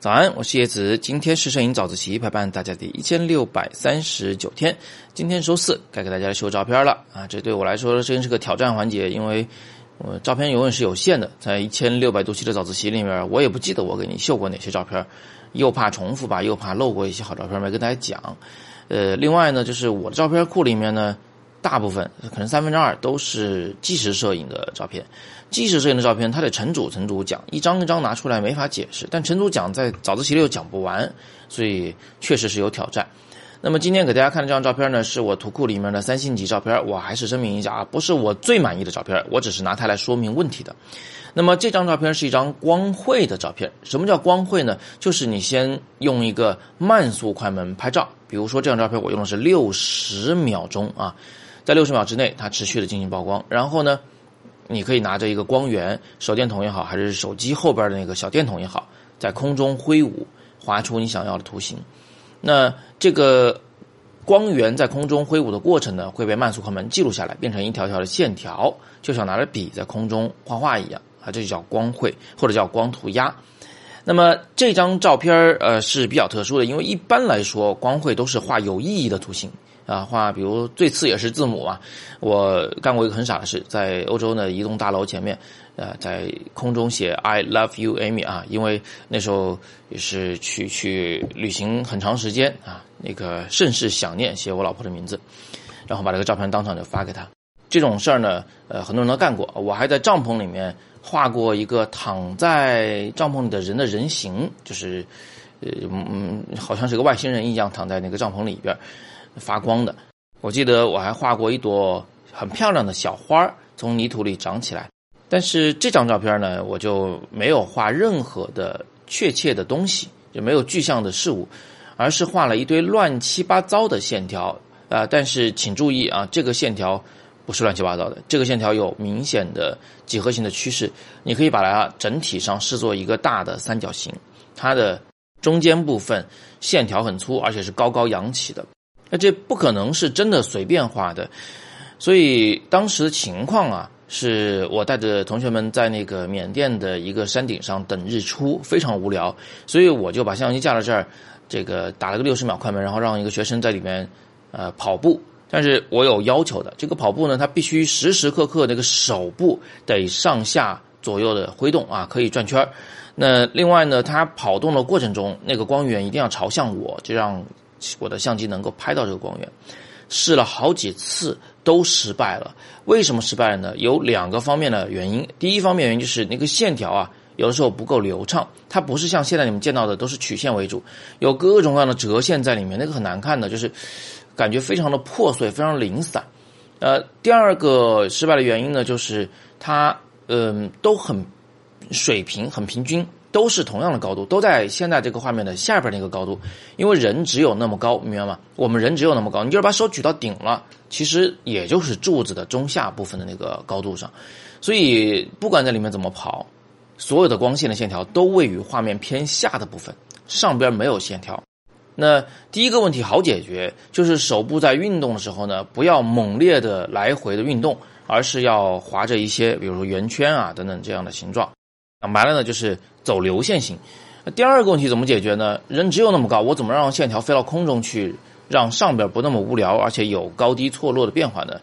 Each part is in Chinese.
早安，我是叶子。今天是摄影早自习陪伴大家的一千六百三十九天。今天周四，该给大家秀照片了啊！这对我来说真是个挑战环节，因为我照片永远是有限的。在一千六百多期的早自习里面，我也不记得我给你秀过哪些照片，又怕重复吧，又怕漏过一些好照片没跟大家讲。呃，另外呢，就是我的照片库里面呢。大部分可能三分之二都是纪实摄影的照片，纪实摄影的照片，它得成组成组讲，一张一张拿出来没法解释，但成组讲在早自习里又讲不完，所以确实是有挑战。那么今天给大家看的这张照片呢，是我图库里面的三星级照片，我还是声明一下啊，不是我最满意的照片，我只是拿它来说明问题的。那么这张照片是一张光绘的照片，什么叫光绘呢？就是你先用一个慢速快门拍照，比如说这张照片我用的是六十秒钟啊。在六十秒之内，它持续的进行曝光。然后呢，你可以拿着一个光源，手电筒也好，还是手机后边的那个小电筒也好，在空中挥舞，画出你想要的图形。那这个光源在空中挥舞的过程呢，会被慢速快门记录下来，变成一条条的线条，就像拿着笔在空中画画一样啊，这就叫光绘或者叫光涂鸦。那么这张照片呃是比较特殊的，因为一般来说光绘都是画有意义的图形。啊，画比如最次也是字母嘛。我干过一个很傻的事，在欧洲呢，一栋大楼前面，呃，在空中写 "I love you, Amy" 啊，因为那时候也是去去旅行很长时间啊，那个甚是想念，写我老婆的名字，然后把这个照片当场就发给他。这种事儿呢，呃，很多人都干过。我还在帐篷里面画过一个躺在帐篷里的人的人形，就是，呃，嗯，好像是个外星人一样躺在那个帐篷里边。发光的，我记得我还画过一朵很漂亮的小花儿从泥土里长起来。但是这张照片呢，我就没有画任何的确切的东西，就没有具象的事物，而是画了一堆乱七八糟的线条啊！但是请注意啊，这个线条不是乱七八糟的，这个线条有明显的几何形的趋势，你可以把它整体上视作一个大的三角形，它的中间部分线条很粗，而且是高高扬起的。那这不可能是真的随便画的，所以当时的情况啊，是我带着同学们在那个缅甸的一个山顶上等日出，非常无聊，所以我就把相机架到这儿，这个打了个六十秒快门，然后让一个学生在里面呃跑步。但是我有要求的，这个跑步呢，他必须时时刻刻那个手部得上下左右的挥动啊，可以转圈。那另外呢，他跑动的过程中，那个光源一定要朝向我，就让。我的相机能够拍到这个光源，试了好几次都失败了。为什么失败了呢？有两个方面的原因。第一方面原因就是那个线条啊，有的时候不够流畅，它不是像现在你们见到的都是曲线为主，有各种各样的折线在里面，那个很难看的，就是感觉非常的破碎，非常零散。呃，第二个失败的原因呢，就是它嗯都很水平，很平均。都是同样的高度，都在现在这个画面的下边那个高度，因为人只有那么高，明白吗？我们人只有那么高，你就是把手举到顶了，其实也就是柱子的中下部分的那个高度上，所以不管在里面怎么跑，所有的光线的线条都位于画面偏下的部分，上边没有线条。那第一个问题好解决，就是手部在运动的时候呢，不要猛烈的来回的运动，而是要划着一些，比如说圆圈啊等等这样的形状。讲白了呢，就是走流线型。第二个问题怎么解决呢？人只有那么高，我怎么让线条飞到空中去，让上边不那么无聊，而且有高低错落的变化呢？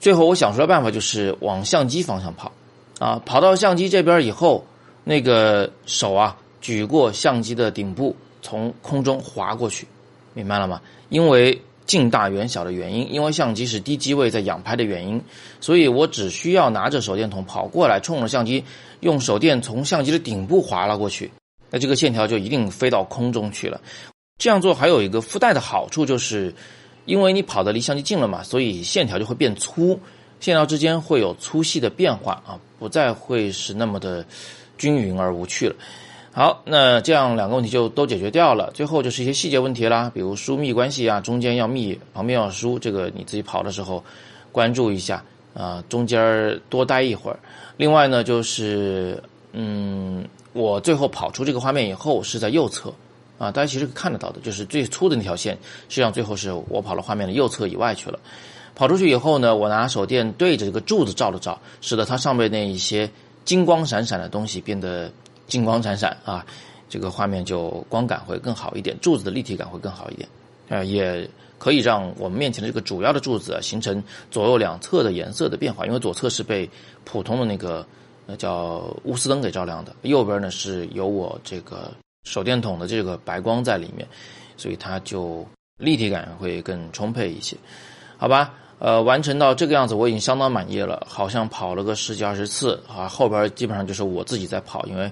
最后我想出来办法就是往相机方向跑，啊，跑到相机这边以后，那个手啊举过相机的顶部，从空中滑过去，明白了吗？因为。近大远小的原因，因为相机是低机位在仰拍的原因，所以我只需要拿着手电筒跑过来，冲着相机，用手电从相机的顶部划拉过去，那这个线条就一定飞到空中去了。这样做还有一个附带的好处，就是因为你跑得离相机近了嘛，所以线条就会变粗，线条之间会有粗细的变化啊，不再会是那么的均匀而无趣了。好，那这样两个问题就都解决掉了。最后就是一些细节问题啦，比如疏密关系啊，中间要密，旁边要疏，这个你自己跑的时候关注一下啊，中间多待一会儿。另外呢，就是嗯，我最后跑出这个画面以后是在右侧啊，大家其实看得到的，就是最粗的那条线，实际上最后是我跑了画面的右侧以外去了。跑出去以后呢，我拿手电对着这个柱子照了照，使得它上面那一些金光闪闪的东西变得。金光闪闪啊，这个画面就光感会更好一点，柱子的立体感会更好一点，呃，也可以让我们面前的这个主要的柱子啊形成左右两侧的颜色的变化，因为左侧是被普通的那个呃叫钨丝灯给照亮的，右边呢是有我这个手电筒的这个白光在里面，所以它就立体感会更充沛一些，好吧？呃，完成到这个样子，我已经相当满意了，好像跑了个十几二十次啊，后边基本上就是我自己在跑，因为。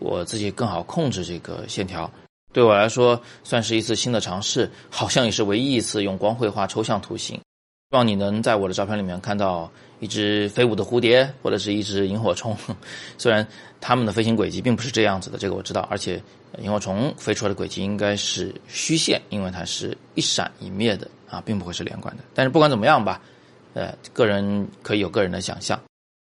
我自己更好控制这个线条，对我来说算是一次新的尝试，好像也是唯一一次用光绘画抽象图形。希望你能在我的照片里面看到一只飞舞的蝴蝶，或者是一只萤火虫。虽然它们的飞行轨迹并不是这样子的，这个我知道。而且萤火虫飞出来的轨迹应该是虚线，因为它是一闪一灭的啊，并不会是连贯的。但是不管怎么样吧，呃，个人可以有个人的想象。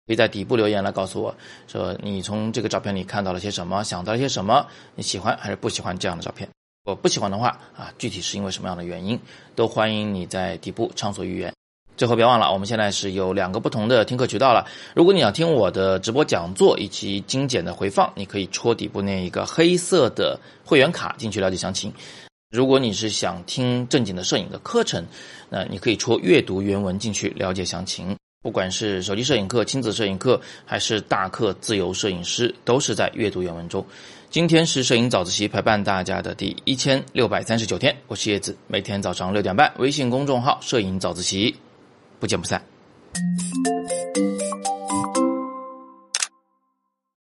可以在底部留言来告诉我，说你从这个照片里看到了些什么，想到了些什么，你喜欢还是不喜欢这样的照片？我不喜欢的话啊，具体是因为什么样的原因，都欢迎你在底部畅所欲言。最后别忘了，我们现在是有两个不同的听课渠道了。如果你想听我的直播讲座以及精简的回放，你可以戳底部那一个黑色的会员卡进去了解详情。如果你是想听正经的摄影的课程，那你可以戳阅读原文进去了解详情。不管是手机摄影课、亲子摄影课，还是大课自由摄影师，都是在阅读原文中。今天是摄影早自习陪伴大家的第一千六百三十九天，我是叶子，每天早上六点半，微信公众号“摄影早自习”，不见不散。